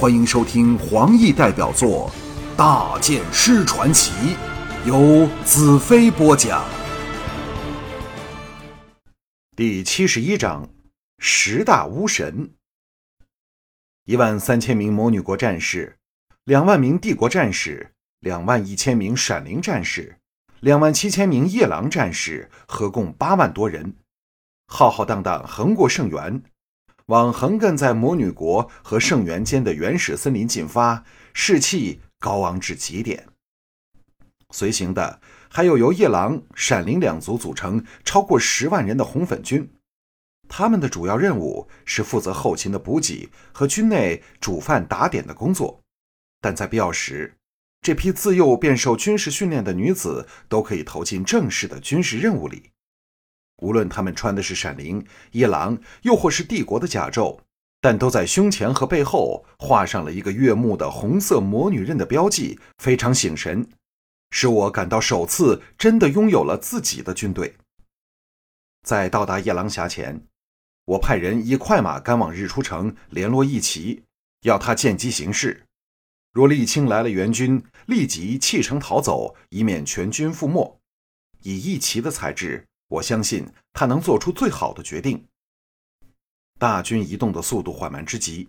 欢迎收听黄奕代表作《大剑师传奇》，由子飞播讲。第七十一章：十大巫神。一万三千名魔女国战士，两万名帝国战士，两万一千名闪灵战士，两万七千名夜郎战士，合共八万多人，浩浩荡荡横过圣元。往横亘在魔女国和圣园间的原始森林进发，士气高昂至极点。随行的还有由夜郎、闪灵两族组成、超过十万人的红粉军，他们的主要任务是负责后勤的补给和军内煮饭打点的工作。但在必要时，这批自幼便受军事训练的女子都可以投进正式的军事任务里。无论他们穿的是闪灵、夜郎，又或是帝国的甲胄，但都在胸前和背后画上了一个悦目的红色魔女刃的标记，非常醒神，使我感到首次真的拥有了自己的军队。在到达夜郎峡前，我派人以快马赶往日出城联络义旗，要他见机行事。若沥青来了援军，立即弃城逃走，以免全军覆没。以义旗的材质。我相信他能做出最好的决定。大军移动的速度缓慢之极，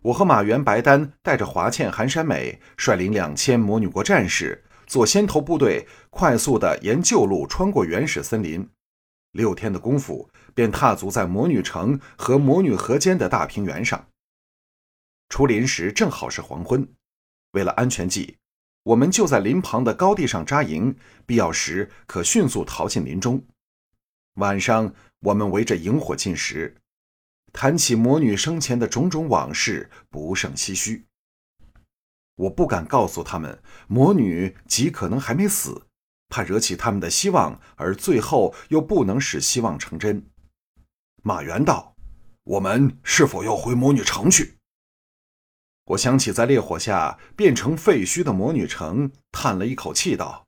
我和马原、白丹带着华倩、韩山美，率领两千魔女国战士做先头部队，快速的沿旧路穿过原始森林。六天的功夫，便踏足在魔女城和魔女河间的大平原上。出林时正好是黄昏，为了安全计，我们就在林旁的高地上扎营，必要时可迅速逃进林中。晚上，我们围着萤火进食，谈起魔女生前的种种往事，不胜唏嘘。我不敢告诉他们，魔女极可能还没死，怕惹起他们的希望，而最后又不能使希望成真。马原道：“我们是否要回魔女城去？”我想起在烈火下变成废墟的魔女城，叹了一口气道：“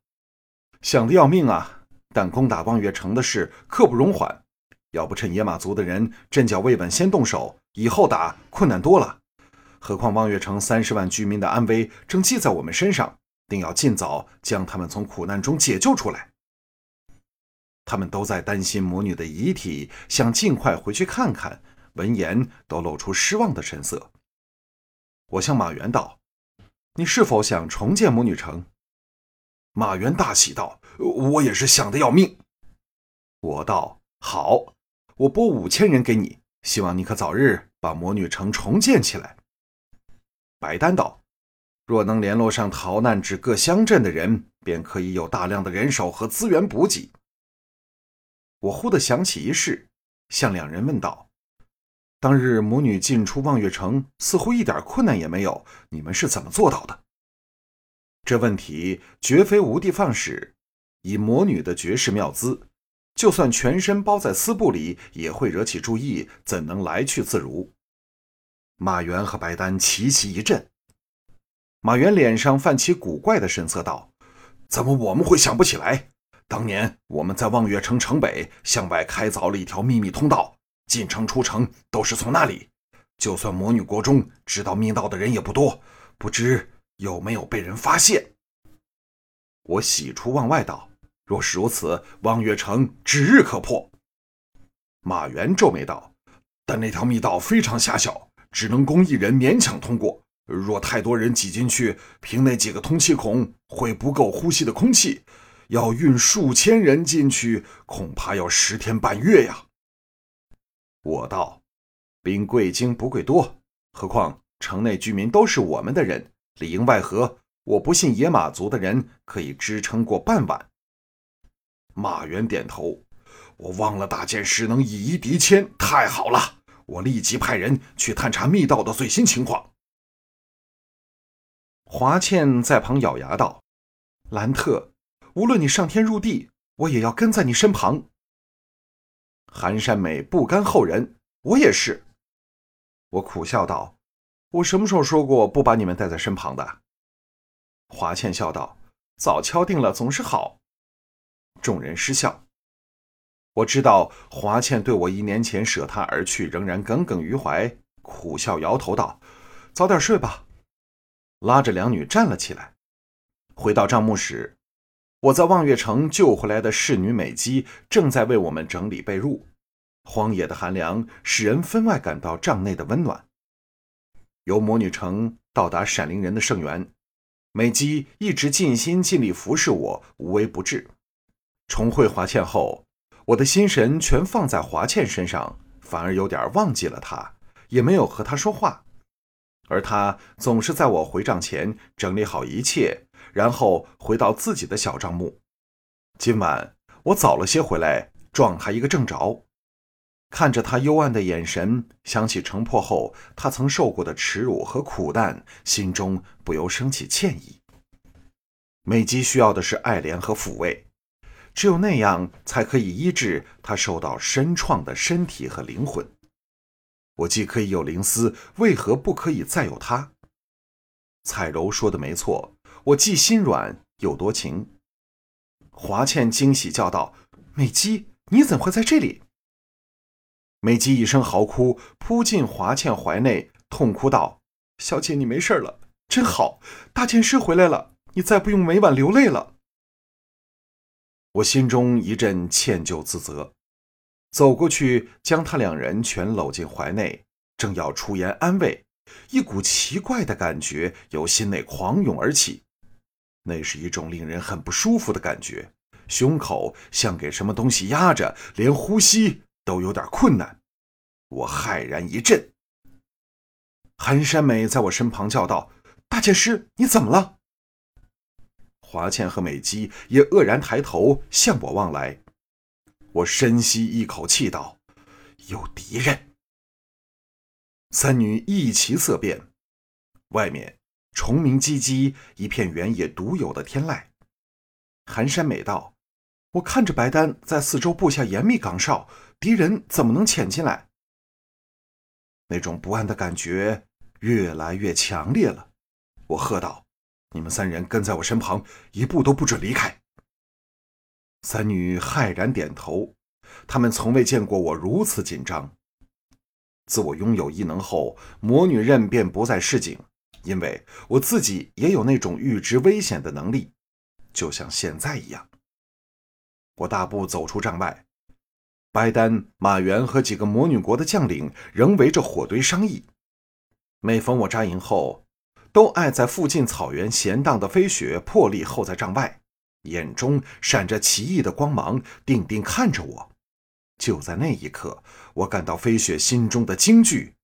想的要命啊！”但攻打望月城的事刻不容缓，要不趁野马族的人阵脚未稳先动手，以后打困难多了。何况望月城三十万居民的安危正系在我们身上，定要尽早将他们从苦难中解救出来。他们都在担心魔女的遗体，想尽快回去看看。闻言，都露出失望的神色。我向马原道：“你是否想重建魔女城？”马原大喜道：“我也是想的要命。”我道：“好，我拨五千人给你，希望你可早日把魔女城重建起来。”白丹道：“若能联络上逃难至各乡镇的人，便可以有大量的人手和资源补给。”我忽地想起一事，向两人问道：“当日母女进出望月城，似乎一点困难也没有，你们是怎么做到的？”这问题绝非无的放矢，以魔女的绝世妙姿，就算全身包在丝布里，也会惹起注意，怎能来去自如？马原和白丹齐齐一震。马原脸上泛起古怪的神色，道：“怎么我们会想不起来？当年我们在望月城城北向外开凿了一条秘密通道，进城出城都是从那里。就算魔女国中知道密道的人也不多，不知。”有没有被人发现？我喜出望外道：“若是如此，望月城指日可破。”马原皱眉道：“但那条密道非常狭小，只能供一人勉强通过。若太多人挤进去，凭那几个通气孔会不够呼吸的空气。要运数千人进去，恐怕要十天半月呀。”我道：“兵贵精不贵多，何况城内居民都是我们的人。”里应外合，我不信野马族的人可以支撑过半晚。马元点头，我忘了大剑师能以一敌千，太好了！我立即派人去探查密道的最新情况。华倩在旁咬牙道：“兰特，无论你上天入地，我也要跟在你身旁。”寒山美不甘后人，我也是。我苦笑道。我什么时候说过不把你们带在身旁的？华倩笑道：“早敲定了总是好。”众人失笑。我知道华倩对我一年前舍她而去仍然耿耿于怀，苦笑摇头道：“早点睡吧。”拉着两女站了起来。回到帐幕时，我在望月城救回来的侍女美姬正在为我们整理被褥。荒野的寒凉使人分外感到帐内的温暖。由魔女城到达闪灵人的圣园，美姬一直尽心尽力服侍我，无微不至。重会华倩后，我的心神全放在华倩身上，反而有点忘记了她，也没有和她说话。而她总是在我回帐前整理好一切，然后回到自己的小帐幕。今晚我早了些回来，撞他一个正着。看着他幽暗的眼神，想起城破后他曾受过的耻辱和苦难，心中不由升起歉意。美姬需要的是爱怜和抚慰，只有那样才可以医治他受到深创的身体和灵魂。我既可以有灵思，为何不可以再有他？彩柔说的没错，我既心软又多情。华倩惊喜叫道：“美姬，你怎会在这里？”美姬一声嚎哭，扑进华倩怀内，痛哭道：“小姐，你没事了，真好！大剑师回来了，你再不用每晚流泪了。”我心中一阵歉疚自责，走过去将他两人全搂进怀内，正要出言安慰，一股奇怪的感觉由心内狂涌而起，那是一种令人很不舒服的感觉，胸口像给什么东西压着，连呼吸。都有点困难，我骇然一震。寒山美在我身旁叫道：“大剑师，你怎么了？”华倩和美姬也愕然抬头向我望来。我深吸一口气道：“有敌人。”三女一齐色变。外面虫鸣唧唧，一片原野独有的天籁。寒山美道：“我看着白丹在四周布下严密岗哨。”敌人怎么能潜进来？那种不安的感觉越来越强烈了。我喝道：“你们三人跟在我身旁，一步都不准离开。”三女骇然点头。他们从未见过我如此紧张。自我拥有异能后，魔女刃便不再示警，因为我自己也有那种预知危险的能力，就像现在一样。我大步走出帐外。白丹、马元和几个魔女国的将领仍围着火堆商议。每逢我扎营后，都爱在附近草原闲荡的飞雪破例候在帐外，眼中闪着奇异的光芒，定定看着我。就在那一刻，我感到飞雪心中的惊惧，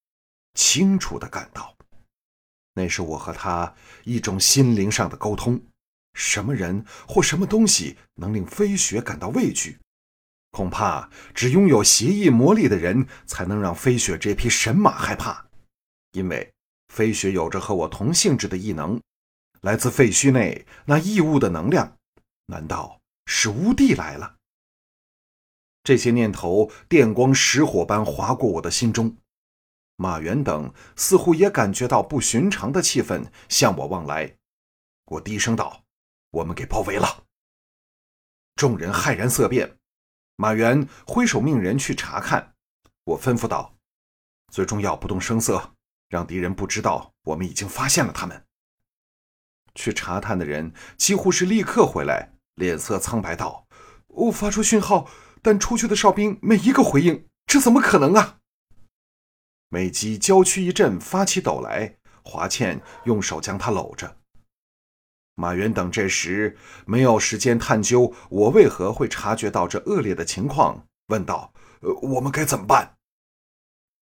清楚的感到，那是我和他一种心灵上的沟通。什么人或什么东西能令飞雪感到畏惧？恐怕只拥有邪异魔力的人才能让飞雪这匹神马害怕，因为飞雪有着和我同性质的异能，来自废墟内那异物的能量，难道是乌帝来了？这些念头电光石火般划过我的心中。马原等似乎也感觉到不寻常的气氛向我望来，我低声道：“我们给包围了。”众人骇然色变。马原挥手命人去查看，我吩咐道：“最重要，不动声色，让敌人不知道我们已经发现了他们。”去查探的人几乎是立刻回来，脸色苍白道：“我发出讯号，但出去的哨兵没一个回应，这怎么可能啊？”美姬娇躯一震，发起抖来，华倩用手将她搂着。马原等这时没有时间探究我为何会察觉到这恶劣的情况，问道：“呃，我们该怎么办？”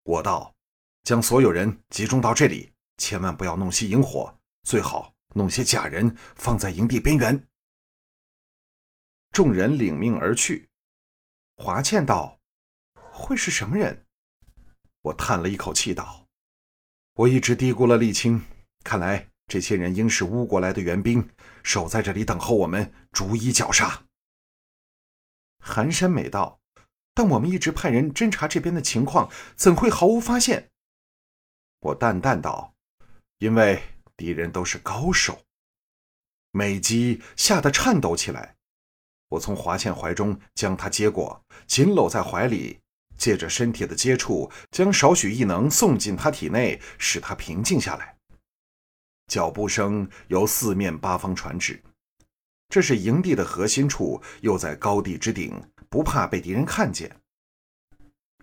我道：“将所有人集中到这里，千万不要弄熄营火，最好弄些假人放在营地边缘。”众人领命而去。华倩道：“会是什么人？”我叹了一口气道：“我一直低估了沥青，看来……”这些人应是乌国来的援兵，守在这里等候我们逐一绞杀。寒山美道，但我们一直派人侦查这边的情况，怎会毫无发现？我淡淡道：“因为敌人都是高手。”美姬吓得颤抖起来。我从华倩怀中将她接过，紧搂在怀里，借着身体的接触，将少许异能送进他体内，使他平静下来。脚步声由四面八方传至。这是营地的核心处，又在高地之顶，不怕被敌人看见。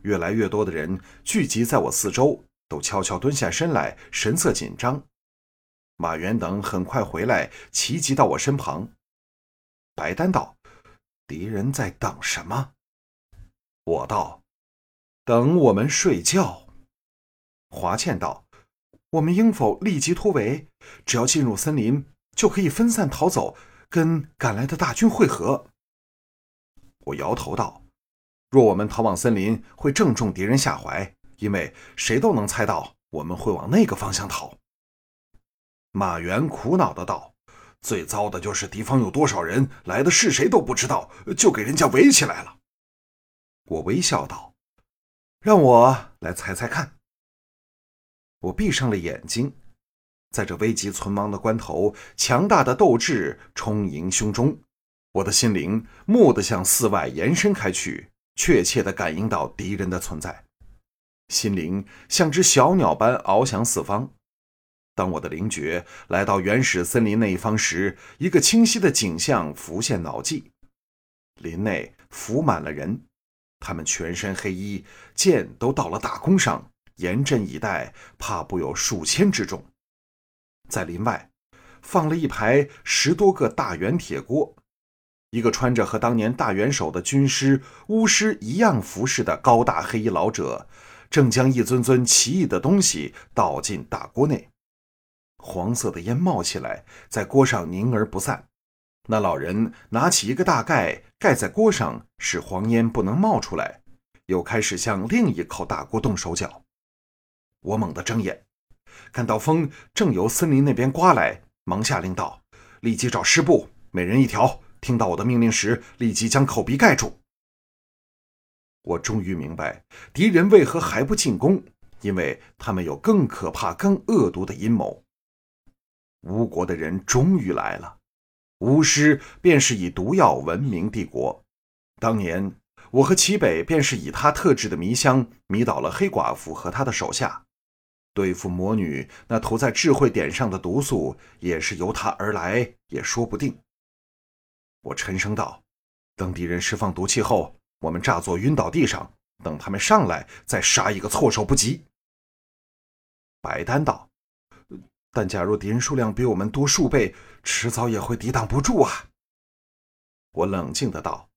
越来越多的人聚集在我四周，都悄悄蹲下身来，神色紧张。马原等很快回来，齐集到我身旁。白丹道：“敌人在等什么？”我道：“等我们睡觉。”华倩道：“我们应否立即突围？只要进入森林，就可以分散逃走。”跟赶来的大军会合。我摇头道：“若我们逃往森林，会正中敌人下怀，因为谁都能猜到我们会往那个方向逃。”马原苦恼的道：“最糟的就是敌方有多少人，来的是谁都不知道，就给人家围起来了。”我微笑道：“让我来猜猜看。”我闭上了眼睛。在这危急存亡的关头，强大的斗志充盈胸中，我的心灵蓦地向四外延伸开去，确切地感应到敌人的存在，心灵像只小鸟般翱翔四方。当我的灵觉来到原始森林那一方时，一个清晰的景象浮现脑际：林内伏满了人，他们全身黑衣，剑都到了大弓上，严阵以待，怕不有数千之众。在林外，放了一排十多个大圆铁锅，一个穿着和当年大元首的军师巫师一样服饰的高大黑衣老者，正将一尊尊奇异的东西倒进大锅内。黄色的烟冒起来，在锅上凝而不散。那老人拿起一个大盖，盖在锅上，使黄烟不能冒出来，又开始向另一口大锅动手脚。我猛地睁眼。看到风正由森林那边刮来，忙下令道：“立即找湿布，每人一条。听到我的命令时，立即将口鼻盖住。”我终于明白敌人为何还不进攻，因为他们有更可怕、更恶毒的阴谋。吴国的人终于来了，巫师便是以毒药闻名帝国。当年我和齐北便是以他特制的迷香迷倒了黑寡妇和他的手下。对付魔女那涂在智慧点上的毒素，也是由他而来，也说不定。我沉声道：“等敌人释放毒气后，我们诈作晕倒地上，等他们上来，再杀一个措手不及。”白丹道：“但假如敌人数量比我们多数倍，迟早也会抵挡不住啊。”我冷静的道：“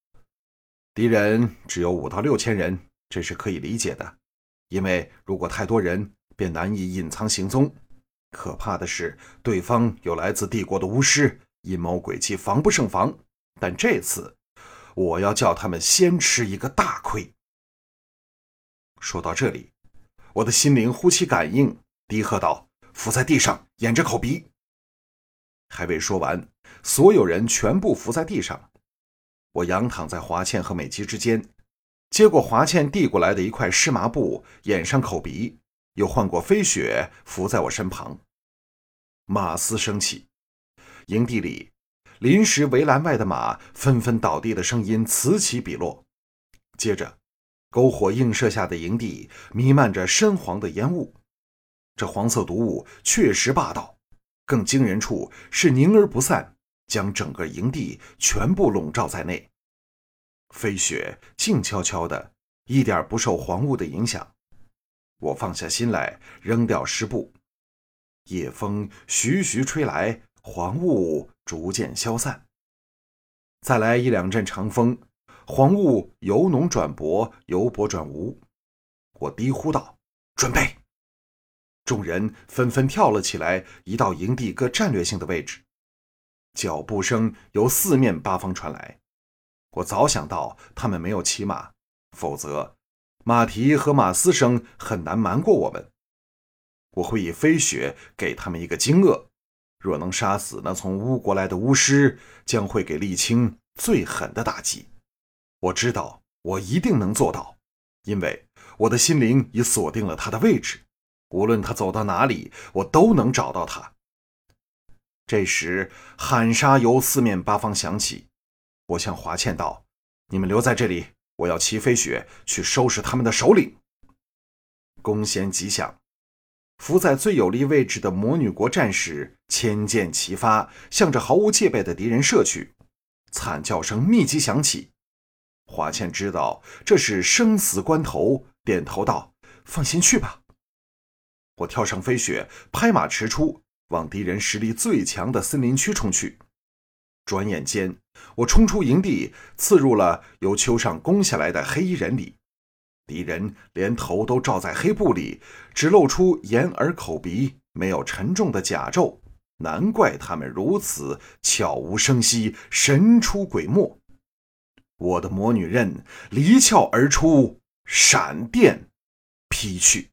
敌人只有五到六千人，这是可以理解的，因为如果太多人。”便难以隐藏行踪。可怕的是，对方有来自帝国的巫师，阴谋诡计，防不胜防。但这次，我要叫他们先吃一个大亏。说到这里，我的心灵忽其感应，低喝道：“伏在地上，掩着口鼻。”还未说完，所有人全部伏在地上。我仰躺在华倩和美姬之间，接过华倩递过来的一块湿麻布，掩上口鼻。又换过飞雪伏在我身旁，马嘶声起，营地里临时围栏外的马纷纷倒地的声音此起彼落。接着，篝火映射下的营地弥漫着深黄的烟雾，这黄色毒雾确实霸道，更惊人处是凝而不散，将整个营地全部笼罩在内。飞雪静悄悄的，一点不受黄雾的影响。我放下心来，扔掉湿布。夜风徐徐吹来，黄雾逐渐消散。再来一两阵长风，黄雾由浓转薄，由薄转无。我低呼道：“准备！”众人纷纷跳了起来，移到营地各战略性的位置。脚步声由四面八方传来。我早想到他们没有骑马，否则。马蹄和马嘶声很难瞒过我们。我会以飞雪给他们一个惊愕。若能杀死那从巫国来的巫师，将会给沥青最狠的打击。我知道，我一定能做到，因为我的心灵已锁定了他的位置。无论他走到哪里，我都能找到他。这时，喊杀由四面八方响起。我向华倩道：“你们留在这里。”我要骑飞雪去收拾他们的首领。弓弦急响，伏在最有利位置的魔女国战士千箭齐发，向着毫无戒备的敌人射去，惨叫声密集响起。华倩知道这是生死关头，点头道：“放心去吧。”我跳上飞雪，拍马驰出，往敌人实力最强的森林区冲去。转眼间，我冲出营地，刺入了由丘上攻下来的黑衣人里。敌人连头都罩在黑布里，只露出眼、耳、口、鼻，没有沉重的甲胄。难怪他们如此悄无声息，神出鬼没。我的魔女刃离鞘而出，闪电劈去。